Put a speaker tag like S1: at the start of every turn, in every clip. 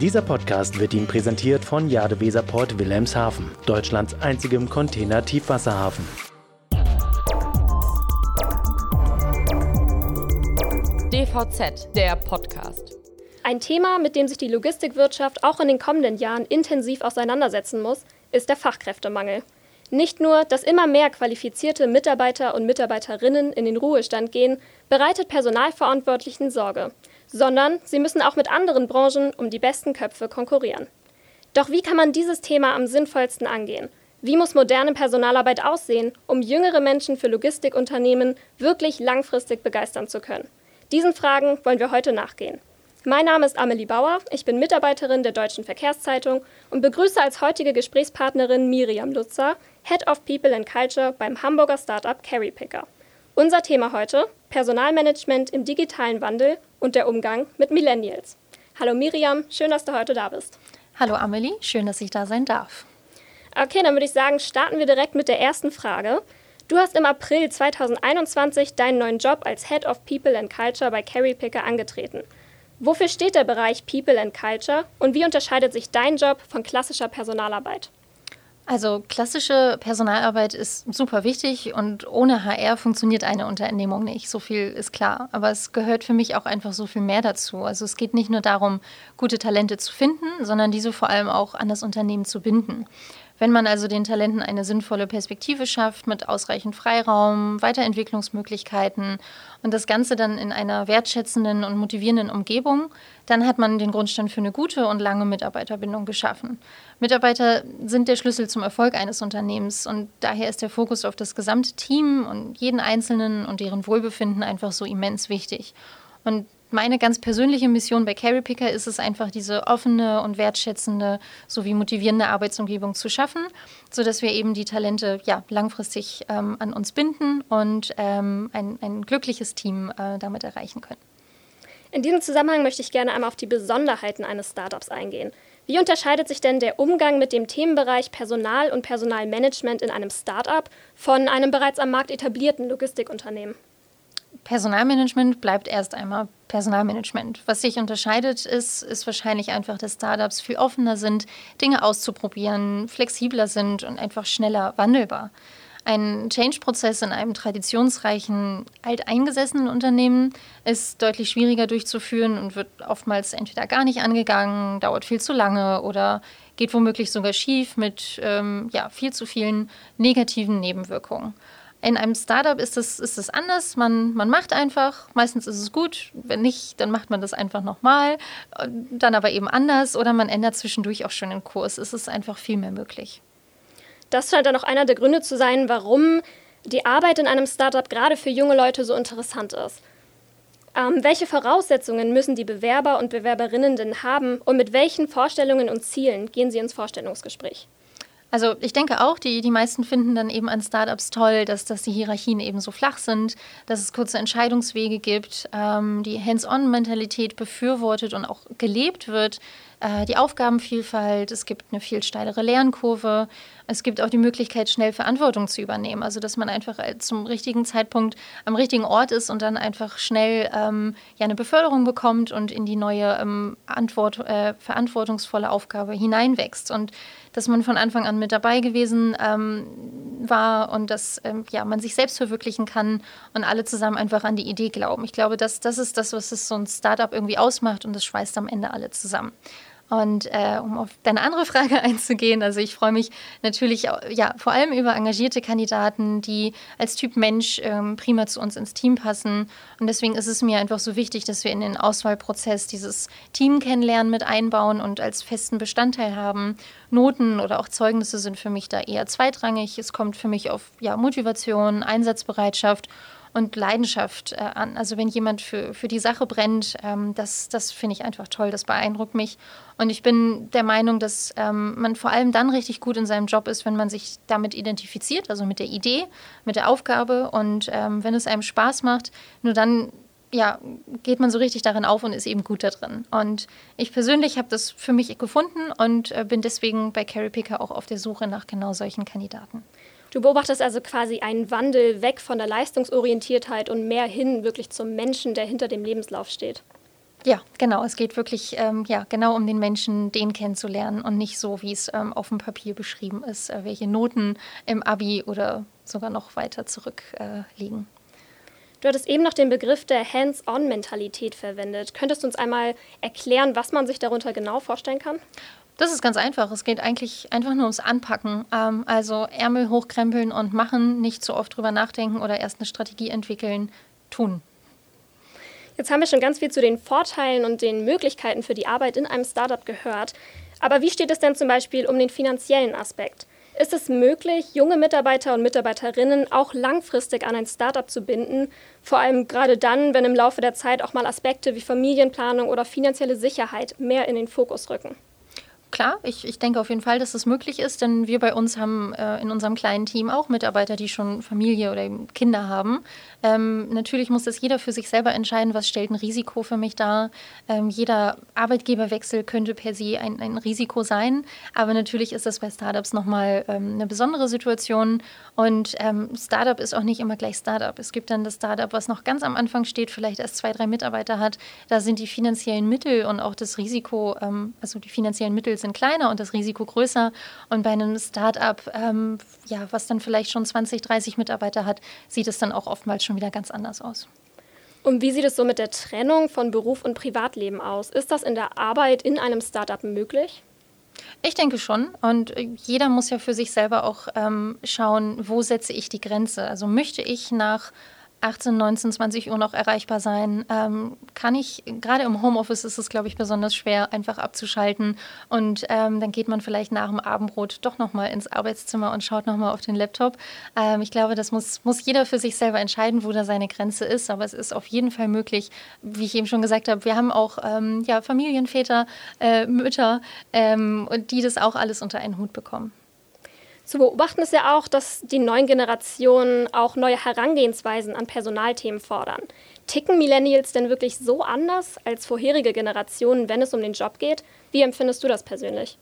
S1: Dieser Podcast wird Ihnen präsentiert von Jadeweserport Wilhelmshaven, Deutschlands einzigem Container-Tiefwasserhafen.
S2: DVZ, der Podcast.
S3: Ein Thema, mit dem sich die Logistikwirtschaft auch in den kommenden Jahren intensiv auseinandersetzen muss, ist der Fachkräftemangel. Nicht nur, dass immer mehr qualifizierte Mitarbeiter und Mitarbeiterinnen in den Ruhestand gehen, bereitet Personalverantwortlichen Sorge, sondern sie müssen auch mit anderen Branchen um die besten Köpfe konkurrieren. Doch wie kann man dieses Thema am sinnvollsten angehen? Wie muss moderne Personalarbeit aussehen, um jüngere Menschen für Logistikunternehmen wirklich langfristig begeistern zu können? Diesen Fragen wollen wir heute nachgehen. Mein Name ist Amelie Bauer, ich bin Mitarbeiterin der Deutschen Verkehrszeitung und begrüße als heutige Gesprächspartnerin Miriam Lutzer, Head of People and Culture beim Hamburger Startup Carry Picker. Unser Thema heute: Personalmanagement im digitalen Wandel und der Umgang mit Millennials. Hallo Miriam, schön, dass du heute da bist.
S4: Hallo Amelie, schön, dass ich da sein darf.
S3: Okay, dann würde ich sagen, starten wir direkt mit der ersten Frage. Du hast im April 2021 deinen neuen Job als Head of People and Culture bei Carry Picker angetreten. Wofür steht der Bereich People and Culture und wie unterscheidet sich dein Job von klassischer Personalarbeit?
S4: Also klassische Personalarbeit ist super wichtig und ohne HR funktioniert eine Unternehmung nicht. So viel ist klar. Aber es gehört für mich auch einfach so viel mehr dazu. Also es geht nicht nur darum, gute Talente zu finden, sondern diese vor allem auch an das Unternehmen zu binden. Wenn man also den Talenten eine sinnvolle Perspektive schafft mit ausreichend Freiraum, Weiterentwicklungsmöglichkeiten und das Ganze dann in einer wertschätzenden und motivierenden Umgebung, dann hat man den Grundstein für eine gute und lange Mitarbeiterbindung geschaffen. Mitarbeiter sind der Schlüssel zum Erfolg eines Unternehmens und daher ist der Fokus auf das gesamte Team und jeden Einzelnen und deren Wohlbefinden einfach so immens wichtig. Und meine ganz persönliche Mission bei Carry Picker ist es einfach, diese offene und wertschätzende sowie motivierende Arbeitsumgebung zu schaffen, sodass wir eben die Talente ja, langfristig ähm, an uns binden und ähm, ein, ein glückliches Team äh, damit erreichen können.
S3: In diesem Zusammenhang möchte ich gerne einmal auf die Besonderheiten eines Startups eingehen. Wie unterscheidet sich denn der Umgang mit dem Themenbereich Personal und Personalmanagement in einem Startup von einem bereits am Markt etablierten Logistikunternehmen?
S4: Personalmanagement bleibt erst einmal Personalmanagement. Was sich unterscheidet, ist, ist wahrscheinlich einfach, dass Startups viel offener sind, Dinge auszuprobieren, flexibler sind und einfach schneller wandelbar. Ein Change-Prozess in einem traditionsreichen, alteingesessenen Unternehmen ist deutlich schwieriger durchzuführen und wird oftmals entweder gar nicht angegangen, dauert viel zu lange oder geht womöglich sogar schief mit ähm, ja, viel zu vielen negativen Nebenwirkungen. In einem Startup ist es ist das anders. Man, man macht einfach, meistens ist es gut. Wenn nicht, dann macht man das einfach nochmal, dann aber eben anders oder man ändert zwischendurch auch schon den Kurs. Es ist einfach viel mehr möglich.
S3: Das scheint dann auch einer der Gründe zu sein, warum die Arbeit in einem Startup gerade für junge Leute so interessant ist. Ähm, welche Voraussetzungen müssen die Bewerber und Bewerberinnen denn haben und mit welchen Vorstellungen und Zielen gehen sie ins Vorstellungsgespräch?
S4: Also ich denke auch, die, die meisten finden dann eben an Startups toll, dass, dass die Hierarchien eben so flach sind, dass es kurze Entscheidungswege gibt, ähm, die Hands-on-Mentalität befürwortet und auch gelebt wird, äh, die Aufgabenvielfalt, es gibt eine viel steilere Lernkurve, es gibt auch die Möglichkeit, schnell Verantwortung zu übernehmen. Also dass man einfach zum richtigen Zeitpunkt am richtigen Ort ist und dann einfach schnell ähm, ja, eine Beförderung bekommt und in die neue ähm, Antwort, äh, verantwortungsvolle Aufgabe hineinwächst. Und dass man von Anfang an mit dabei gewesen ähm, war und dass ähm, ja, man sich selbst verwirklichen kann und alle zusammen einfach an die Idee glauben. Ich glaube, das, das ist das, was es so ein Startup irgendwie ausmacht und das schweißt am Ende alle zusammen. Und äh, um auf deine andere Frage einzugehen, also ich freue mich natürlich ja, vor allem über engagierte Kandidaten, die als Typ Mensch ähm, prima zu uns ins Team passen. Und deswegen ist es mir einfach so wichtig, dass wir in den Auswahlprozess dieses Team kennenlernen mit einbauen und als festen Bestandteil haben. Noten oder auch Zeugnisse sind für mich da eher zweitrangig. Es kommt für mich auf ja, Motivation, Einsatzbereitschaft und Leidenschaft äh, an. Also wenn jemand für, für die Sache brennt, ähm, das, das finde ich einfach toll, das beeindruckt mich. Und ich bin der Meinung, dass ähm, man vor allem dann richtig gut in seinem Job ist, wenn man sich damit identifiziert, also mit der Idee, mit der Aufgabe. Und ähm, wenn es einem Spaß macht, nur dann ja, geht man so richtig darin auf und ist eben gut da drin. Und ich persönlich habe das für mich gefunden und äh, bin deswegen bei Carrie Picker auch auf der Suche nach genau solchen Kandidaten.
S3: Du beobachtest also quasi einen Wandel weg von der Leistungsorientiertheit und mehr hin wirklich zum Menschen, der hinter dem Lebenslauf steht.
S4: Ja, genau. Es geht wirklich ähm, ja, genau um den Menschen, den kennenzulernen und nicht so, wie es ähm, auf dem Papier beschrieben ist, äh, welche Noten im Abi oder sogar noch weiter zurückliegen. Äh,
S3: Du hattest eben noch den Begriff der Hands-on-Mentalität verwendet. Könntest du uns einmal erklären, was man sich darunter genau vorstellen kann?
S4: Das ist ganz einfach. Es geht eigentlich einfach nur ums Anpacken. Ähm, also Ärmel hochkrempeln und machen, nicht zu oft drüber nachdenken oder erst eine Strategie entwickeln, tun.
S3: Jetzt haben wir schon ganz viel zu den Vorteilen und den Möglichkeiten für die Arbeit in einem Startup gehört. Aber wie steht es denn zum Beispiel um den finanziellen Aspekt? Ist es möglich, junge Mitarbeiter und Mitarbeiterinnen auch langfristig an ein Startup zu binden? Vor allem gerade dann, wenn im Laufe der Zeit auch mal Aspekte wie Familienplanung oder finanzielle Sicherheit mehr in den Fokus rücken.
S4: Klar, ich, ich denke auf jeden Fall, dass das möglich ist, denn wir bei uns haben äh, in unserem kleinen Team auch Mitarbeiter, die schon Familie oder Kinder haben. Ähm, natürlich muss das jeder für sich selber entscheiden, was stellt ein Risiko für mich dar. Ähm, jeder Arbeitgeberwechsel könnte per se ein, ein Risiko sein, aber natürlich ist das bei Startups nochmal ähm, eine besondere Situation und ähm, Startup ist auch nicht immer gleich Startup. Es gibt dann das Startup, was noch ganz am Anfang steht, vielleicht erst zwei, drei Mitarbeiter hat. Da sind die finanziellen Mittel und auch das Risiko, ähm, also die finanziellen Mittel sind kleiner und das Risiko größer. Und bei einem Start-up, ähm, ja, was dann vielleicht schon 20, 30 Mitarbeiter hat, sieht es dann auch oftmals schon wieder ganz anders aus.
S3: Und wie sieht es so mit der Trennung von Beruf und Privatleben aus? Ist das in der Arbeit in einem Startup möglich?
S4: Ich denke schon. Und jeder muss ja für sich selber auch ähm, schauen, wo setze ich die Grenze. Also möchte ich nach 18, 19, 20 Uhr noch erreichbar sein. Ähm, kann ich, gerade im Homeoffice ist es, glaube ich, besonders schwer, einfach abzuschalten. Und ähm, dann geht man vielleicht nach dem Abendbrot doch nochmal ins Arbeitszimmer und schaut nochmal auf den Laptop. Ähm, ich glaube, das muss, muss jeder für sich selber entscheiden, wo da seine Grenze ist. Aber es ist auf jeden Fall möglich, wie ich eben schon gesagt habe, wir haben auch ähm, ja, Familienväter, äh, Mütter, ähm, die das auch alles unter einen Hut bekommen.
S3: Zu beobachten ist ja auch, dass die neuen Generationen auch neue Herangehensweisen an Personalthemen fordern. Ticken Millennials denn wirklich so anders als vorherige Generationen, wenn es um den Job geht? Wie empfindest du das persönlich?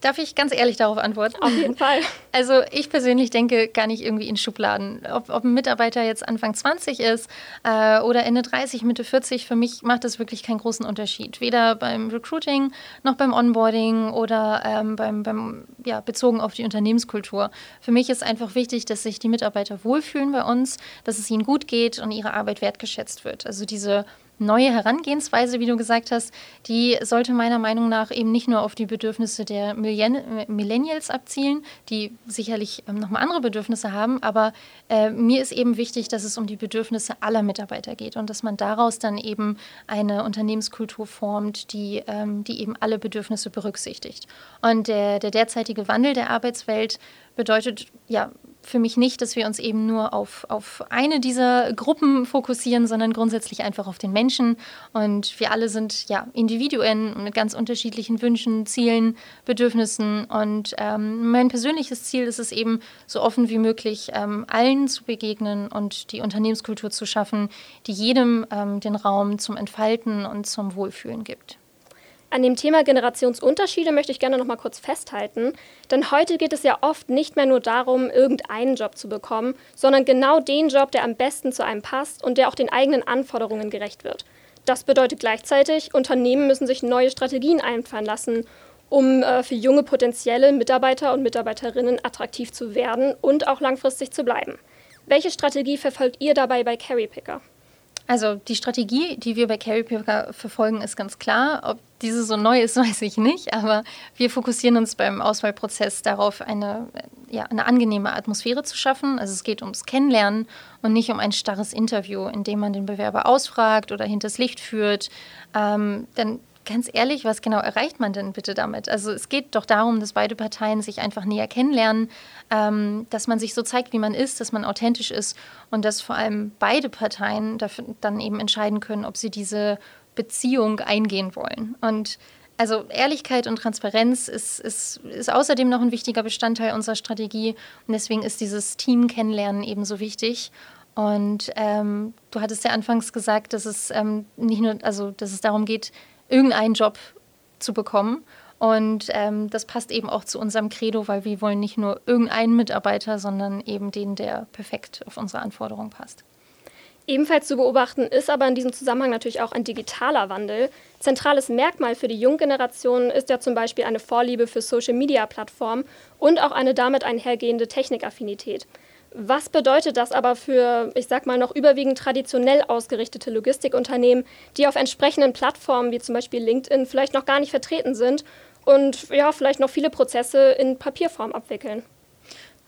S4: Darf ich ganz ehrlich darauf antworten?
S3: Auf jeden Fall.
S4: Also ich persönlich denke gar nicht irgendwie in Schubladen. Ob, ob ein Mitarbeiter jetzt Anfang 20 ist äh, oder Ende 30, Mitte 40, für mich macht das wirklich keinen großen Unterschied. Weder beim Recruiting noch beim Onboarding oder ähm, beim, beim ja, bezogen auf die Unternehmenskultur. Für mich ist einfach wichtig, dass sich die Mitarbeiter wohlfühlen bei uns, dass es ihnen gut geht und ihre Arbeit wertgeschätzt wird. Also diese neue Herangehensweise, wie du gesagt hast, die sollte meiner Meinung nach eben nicht nur auf die Bedürfnisse der Millennials abzielen, die sicherlich ähm, nochmal andere Bedürfnisse haben, aber äh, mir ist eben wichtig, dass es um die Bedürfnisse aller Mitarbeiter geht und dass man daraus dann eben eine Unternehmenskultur formt, die, ähm, die eben alle Bedürfnisse berücksichtigt. Und der, der derzeitige Wandel der Arbeitswelt bedeutet ja für mich nicht, dass wir uns eben nur auf, auf eine dieser Gruppen fokussieren, sondern grundsätzlich einfach auf den Menschen. Und wir alle sind ja Individuen mit ganz unterschiedlichen Wünschen, Zielen, Bedürfnissen. Und ähm, mein persönliches Ziel ist es eben, so offen wie möglich ähm, allen zu begegnen und die Unternehmenskultur zu schaffen, die jedem ähm, den Raum zum Entfalten und zum Wohlfühlen gibt.
S3: An dem Thema Generationsunterschiede möchte ich gerne noch mal kurz festhalten, denn heute geht es ja oft nicht mehr nur darum, irgendeinen Job zu bekommen, sondern genau den Job, der am besten zu einem passt und der auch den eigenen Anforderungen gerecht wird. Das bedeutet gleichzeitig, Unternehmen müssen sich neue Strategien einfallen lassen, um äh, für junge potenzielle Mitarbeiter und Mitarbeiterinnen attraktiv zu werden und auch langfristig zu bleiben. Welche Strategie verfolgt ihr dabei bei Carrypicker?
S4: Also die Strategie, die wir bei Carrypicker verfolgen, ist ganz klar. Ob diese so neu ist, weiß ich nicht, aber wir fokussieren uns beim Auswahlprozess darauf, eine, ja, eine angenehme Atmosphäre zu schaffen. Also es geht ums Kennenlernen und nicht um ein starres Interview, in dem man den Bewerber ausfragt oder hinters Licht führt. Ähm, denn ganz ehrlich, was genau erreicht man denn bitte damit? Also es geht doch darum, dass beide Parteien sich einfach näher kennenlernen, ähm, dass man sich so zeigt, wie man ist, dass man authentisch ist und dass vor allem beide Parteien dafür dann eben entscheiden können, ob sie diese Beziehung eingehen wollen. Und also Ehrlichkeit und Transparenz ist, ist, ist außerdem noch ein wichtiger Bestandteil unserer Strategie und deswegen ist dieses Team kennenlernen ebenso wichtig. Und ähm, du hattest ja anfangs gesagt, dass es ähm, nicht nur, also dass es darum geht, irgendeinen Job zu bekommen. Und ähm, das passt eben auch zu unserem Credo, weil wir wollen nicht nur irgendeinen Mitarbeiter, sondern eben den, der perfekt auf unsere Anforderungen passt.
S3: Ebenfalls zu beobachten ist aber in diesem Zusammenhang natürlich auch ein digitaler Wandel. Zentrales Merkmal für die Junggeneration ist ja zum Beispiel eine Vorliebe für Social-Media-Plattformen und auch eine damit einhergehende Technikaffinität. Was bedeutet das aber für, ich sag mal, noch überwiegend traditionell ausgerichtete Logistikunternehmen, die auf entsprechenden Plattformen wie zum Beispiel LinkedIn vielleicht noch gar nicht vertreten sind und ja, vielleicht noch viele Prozesse in Papierform abwickeln?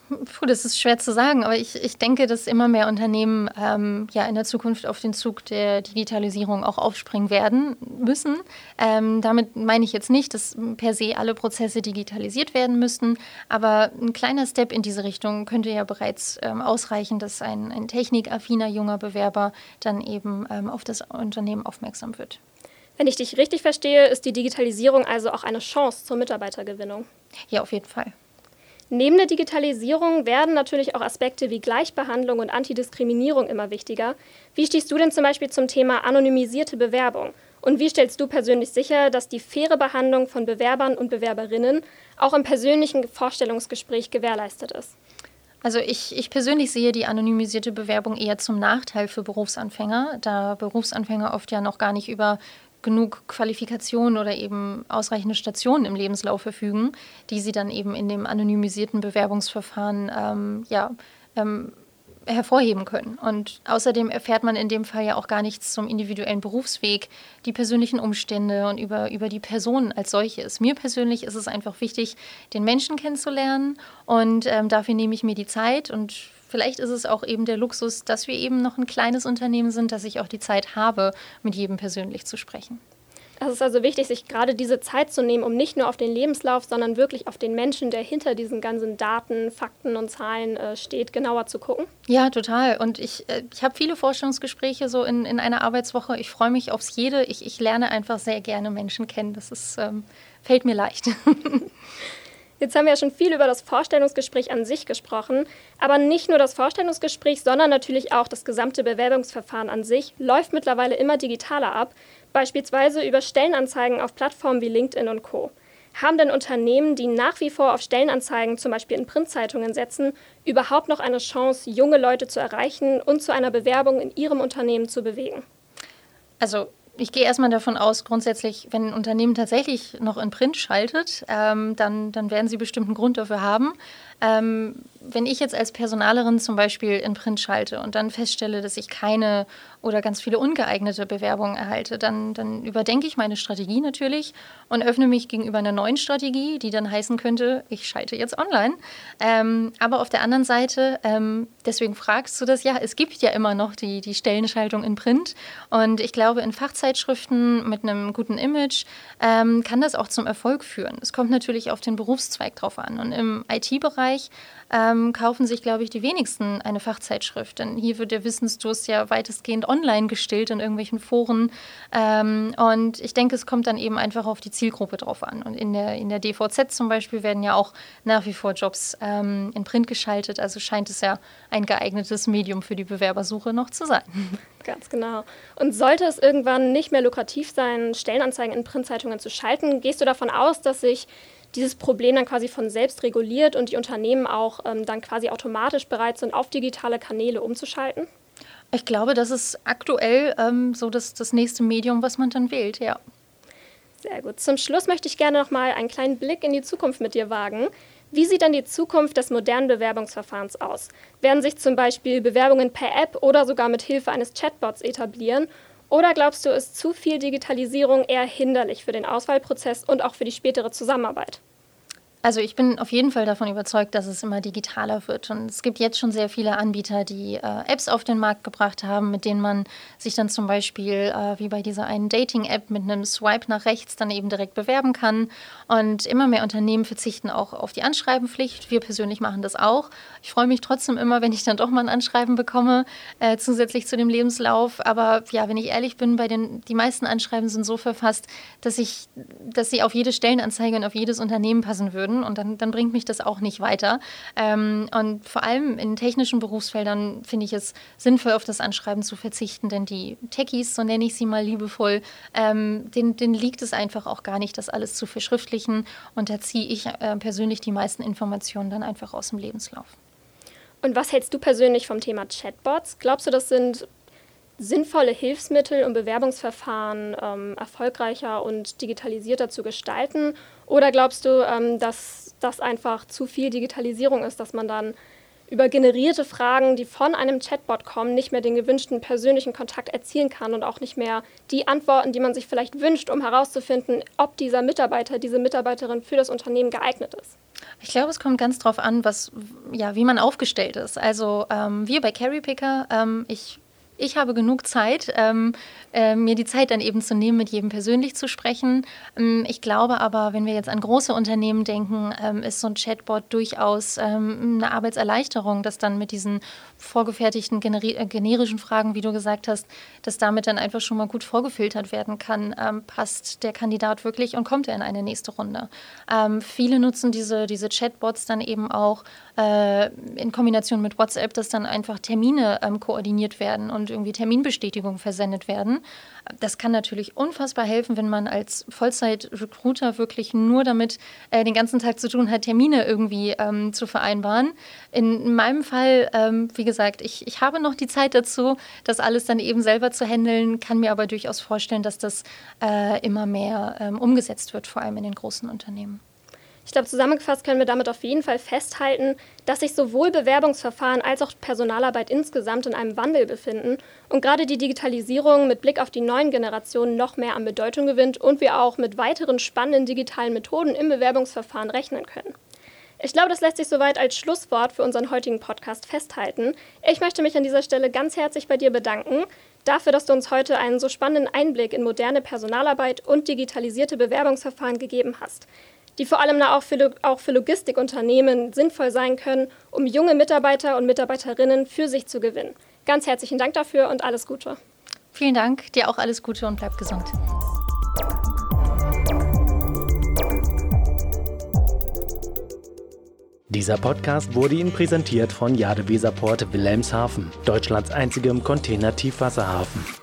S4: Puh, das ist schwer zu sagen, aber ich, ich denke, dass immer mehr Unternehmen ähm, ja in der Zukunft auf den Zug der Digitalisierung auch aufspringen werden müssen. Ähm, damit meine ich jetzt nicht, dass per se alle Prozesse digitalisiert werden müssten, aber ein kleiner Step in diese Richtung könnte ja bereits ähm, ausreichen, dass ein, ein technikaffiner junger Bewerber dann eben ähm, auf das Unternehmen aufmerksam wird.
S3: Wenn ich dich richtig verstehe, ist die Digitalisierung also auch eine Chance zur Mitarbeitergewinnung.
S4: Ja, auf jeden Fall.
S3: Neben der Digitalisierung werden natürlich auch Aspekte wie Gleichbehandlung und Antidiskriminierung immer wichtiger. Wie stehst du denn zum Beispiel zum Thema anonymisierte Bewerbung? Und wie stellst du persönlich sicher, dass die faire Behandlung von Bewerbern und Bewerberinnen auch im persönlichen Vorstellungsgespräch gewährleistet ist?
S4: Also ich, ich persönlich sehe die anonymisierte Bewerbung eher zum Nachteil für Berufsanfänger, da Berufsanfänger oft ja noch gar nicht über genug Qualifikationen oder eben ausreichende Stationen im Lebenslauf verfügen, die sie dann eben in dem anonymisierten Bewerbungsverfahren ähm, ja, ähm, hervorheben können. Und außerdem erfährt man in dem Fall ja auch gar nichts zum individuellen Berufsweg, die persönlichen Umstände und über, über die Person als solches. Mir persönlich ist es einfach wichtig, den Menschen kennenzulernen und ähm, dafür nehme ich mir die Zeit und Vielleicht ist es auch eben der Luxus, dass wir eben noch ein kleines Unternehmen sind, dass ich auch die Zeit habe, mit jedem persönlich zu sprechen.
S3: Es ist also wichtig, sich gerade diese Zeit zu nehmen, um nicht nur auf den Lebenslauf, sondern wirklich auf den Menschen, der hinter diesen ganzen Daten, Fakten und Zahlen äh, steht, genauer zu gucken.
S4: Ja, total. Und ich, äh, ich habe viele Vorstellungsgespräche so in, in einer Arbeitswoche. Ich freue mich aufs jede. Ich, ich lerne einfach sehr gerne Menschen kennen. Das ist, ähm, fällt mir leicht.
S3: Jetzt haben wir ja schon viel über das Vorstellungsgespräch an sich gesprochen, aber nicht nur das Vorstellungsgespräch, sondern natürlich auch das gesamte Bewerbungsverfahren an sich läuft mittlerweile immer digitaler ab, beispielsweise über Stellenanzeigen auf Plattformen wie LinkedIn und Co. Haben denn Unternehmen, die nach wie vor auf Stellenanzeigen zum Beispiel in Printzeitungen setzen, überhaupt noch eine Chance, junge Leute zu erreichen und zu einer Bewerbung in ihrem Unternehmen zu bewegen?
S4: Also ich gehe erstmal davon aus, grundsätzlich, wenn ein Unternehmen tatsächlich noch in Print schaltet, ähm, dann, dann werden sie bestimmt einen Grund dafür haben. Ähm, wenn ich jetzt als Personalerin zum Beispiel in Print schalte und dann feststelle, dass ich keine oder ganz viele ungeeignete Bewerbungen erhalte, dann, dann überdenke ich meine Strategie natürlich und öffne mich gegenüber einer neuen Strategie, die dann heißen könnte, ich schalte jetzt online. Ähm, aber auf der anderen Seite, ähm, deswegen fragst du das, ja, es gibt ja immer noch die, die Stellenschaltung in Print und ich glaube, in Fachzeitschriften mit einem guten Image ähm, kann das auch zum Erfolg führen. Es kommt natürlich auf den Berufszweig drauf an und im IT-Bereich ähm, kaufen sich, glaube ich, die wenigsten eine Fachzeitschrift. Denn hier wird der Wissensdurst ja weitestgehend online gestillt in irgendwelchen Foren. Ähm, und ich denke, es kommt dann eben einfach auf die Zielgruppe drauf an. Und in der, in der DVZ zum Beispiel werden ja auch nach wie vor Jobs ähm, in Print geschaltet. Also scheint es ja ein geeignetes Medium für die Bewerbersuche noch zu sein.
S3: Ganz genau. Und sollte es irgendwann nicht mehr lukrativ sein, Stellenanzeigen in Printzeitungen zu schalten, gehst du davon aus, dass sich dieses Problem dann quasi von selbst reguliert und die Unternehmen auch ähm, dann quasi automatisch bereit sind, auf digitale Kanäle umzuschalten?
S4: Ich glaube, das ist aktuell ähm, so das, das nächste Medium, was man dann wählt, ja.
S3: Sehr gut. Zum Schluss möchte ich gerne noch mal einen kleinen Blick in die Zukunft mit dir wagen. Wie sieht dann die Zukunft des modernen Bewerbungsverfahrens aus? Werden sich zum Beispiel Bewerbungen per App oder sogar mit Hilfe eines Chatbots etablieren? Oder glaubst du, ist zu viel Digitalisierung eher hinderlich für den Auswahlprozess und auch für die spätere Zusammenarbeit?
S4: Also ich bin auf jeden Fall davon überzeugt, dass es immer digitaler wird. Und es gibt jetzt schon sehr viele Anbieter, die äh, Apps auf den Markt gebracht haben, mit denen man sich dann zum Beispiel äh, wie bei dieser einen Dating-App mit einem Swipe nach rechts dann eben direkt bewerben kann. Und immer mehr Unternehmen verzichten auch auf die Anschreibenpflicht. Wir persönlich machen das auch. Ich freue mich trotzdem immer, wenn ich dann doch mal ein Anschreiben bekomme, äh, zusätzlich zu dem Lebenslauf. Aber ja, wenn ich ehrlich bin, bei den, die meisten Anschreiben sind so verfasst, dass, ich, dass sie auf jede Stellenanzeige und auf jedes Unternehmen passen würden würden und dann, dann bringt mich das auch nicht weiter. Ähm, und vor allem in technischen Berufsfeldern finde ich es sinnvoll, auf das Anschreiben zu verzichten, denn die Techies, so nenne ich sie mal liebevoll, ähm, denen, denen liegt es einfach auch gar nicht, das alles zu verschriftlichen und da ziehe ich äh, persönlich die meisten Informationen dann einfach aus dem Lebenslauf.
S3: Und was hältst du persönlich vom Thema Chatbots? Glaubst du, das sind sinnvolle Hilfsmittel, um Bewerbungsverfahren ähm, erfolgreicher und digitalisierter zu gestalten? Oder glaubst du, ähm, dass das einfach zu viel Digitalisierung ist, dass man dann über generierte Fragen, die von einem Chatbot kommen, nicht mehr den gewünschten persönlichen Kontakt erzielen kann und auch nicht mehr die Antworten, die man sich vielleicht wünscht, um herauszufinden, ob dieser Mitarbeiter, diese Mitarbeiterin für das Unternehmen geeignet ist?
S4: Ich glaube, es kommt ganz drauf an, was, ja, wie man aufgestellt ist. Also ähm, wir bei Carry Picker, ähm, ich ich habe genug Zeit, ähm, äh, mir die Zeit dann eben zu nehmen, mit jedem persönlich zu sprechen. Ähm, ich glaube aber, wenn wir jetzt an große Unternehmen denken, ähm, ist so ein Chatbot durchaus ähm, eine Arbeitserleichterung, dass dann mit diesen vorgefertigten äh, generischen Fragen, wie du gesagt hast, dass damit dann einfach schon mal gut vorgefiltert werden kann, ähm, passt der Kandidat wirklich und kommt er in eine nächste Runde. Ähm, viele nutzen diese, diese Chatbots dann eben auch äh, in Kombination mit WhatsApp, dass dann einfach Termine koordiniert werden und irgendwie Terminbestätigungen versendet werden. Das kann natürlich unfassbar helfen, wenn man als Vollzeit-Recruiter wirklich nur damit äh, den ganzen Tag zu tun hat, Termine irgendwie ähm, zu vereinbaren. In meinem Fall, ähm, wie gesagt, ich, ich habe noch die Zeit dazu, das alles dann eben selber zu handeln, kann mir aber durchaus vorstellen, dass das äh, immer mehr ähm, umgesetzt wird, vor allem in den großen Unternehmen.
S3: Ich glaube, zusammengefasst können wir damit auf jeden Fall festhalten, dass sich sowohl Bewerbungsverfahren als auch Personalarbeit insgesamt in einem Wandel befinden und gerade die Digitalisierung mit Blick auf die neuen Generationen noch mehr an Bedeutung gewinnt und wir auch mit weiteren spannenden digitalen Methoden im Bewerbungsverfahren rechnen können. Ich glaube, das lässt sich soweit als Schlusswort für unseren heutigen Podcast festhalten. Ich möchte mich an dieser Stelle ganz herzlich bei dir bedanken dafür, dass du uns heute einen so spannenden Einblick in moderne Personalarbeit und digitalisierte Bewerbungsverfahren gegeben hast die vor allem auch für, auch für Logistikunternehmen sinnvoll sein können, um junge Mitarbeiter und Mitarbeiterinnen für sich zu gewinnen. Ganz herzlichen Dank dafür und alles Gute.
S4: Vielen Dank, dir auch alles Gute und bleib gesund.
S1: Dieser Podcast wurde Ihnen präsentiert von Jade Weserport Wilhelmshaven, Deutschlands einzigem Container-Tiefwasserhafen.